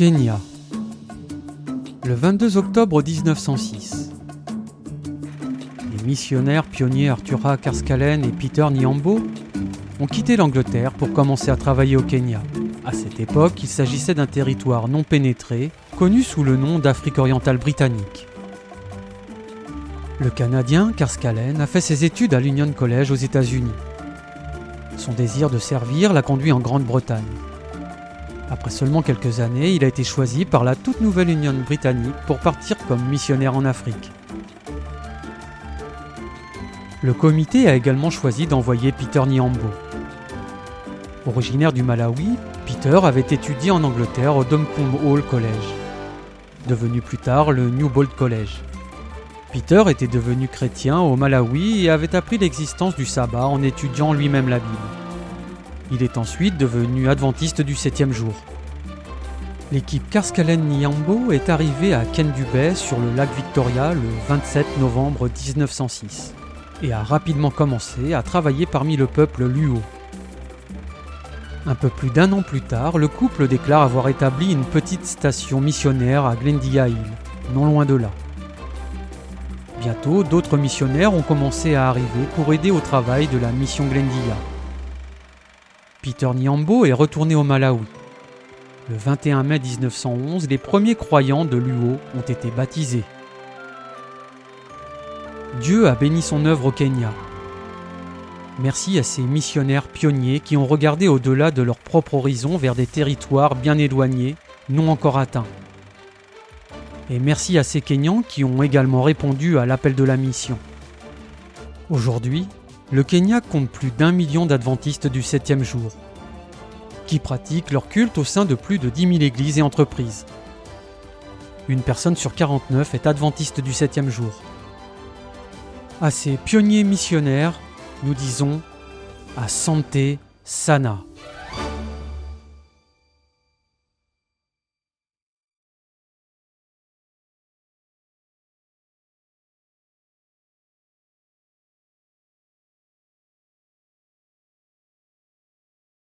Kenya. Le 22 octobre 1906. Les missionnaires pionniers Arthura Karskalen et Peter Nyambo ont quitté l'Angleterre pour commencer à travailler au Kenya. À cette époque, il s'agissait d'un territoire non pénétré, connu sous le nom d'Afrique orientale britannique. Le Canadien Karskalen a fait ses études à l'Union College aux États-Unis. Son désir de servir l'a conduit en Grande-Bretagne. Après seulement quelques années, il a été choisi par la toute nouvelle Union britannique pour partir comme missionnaire en Afrique. Le comité a également choisi d'envoyer Peter Nyambo. Originaire du Malawi, Peter avait étudié en Angleterre au Domcombe Hall College, devenu plus tard le Newbold College. Peter était devenu chrétien au Malawi et avait appris l'existence du sabbat en étudiant lui-même la Bible. Il est ensuite devenu adventiste du septième jour. L'équipe Karskalen Nyambo est arrivée à Kendu Bay sur le lac Victoria le 27 novembre 1906 et a rapidement commencé à travailler parmi le peuple Luo. Un peu plus d'un an plus tard, le couple déclare avoir établi une petite station missionnaire à Glendia Hill, non loin de là. Bientôt, d'autres missionnaires ont commencé à arriver pour aider au travail de la mission Glendia. Peter Nyambo est retourné au Malawi. Le 21 mai 1911, les premiers croyants de l'UO ont été baptisés. Dieu a béni son œuvre au Kenya. Merci à ces missionnaires pionniers qui ont regardé au-delà de leur propre horizon vers des territoires bien éloignés, non encore atteints. Et merci à ces Kenyans qui ont également répondu à l'appel de la mission. Aujourd'hui, le Kenya compte plus d'un million d'adventistes du septième jour, qui pratiquent leur culte au sein de plus de 10 000 églises et entreprises. Une personne sur 49 est adventiste du septième jour. À ces pionniers missionnaires, nous disons à Santé Sana.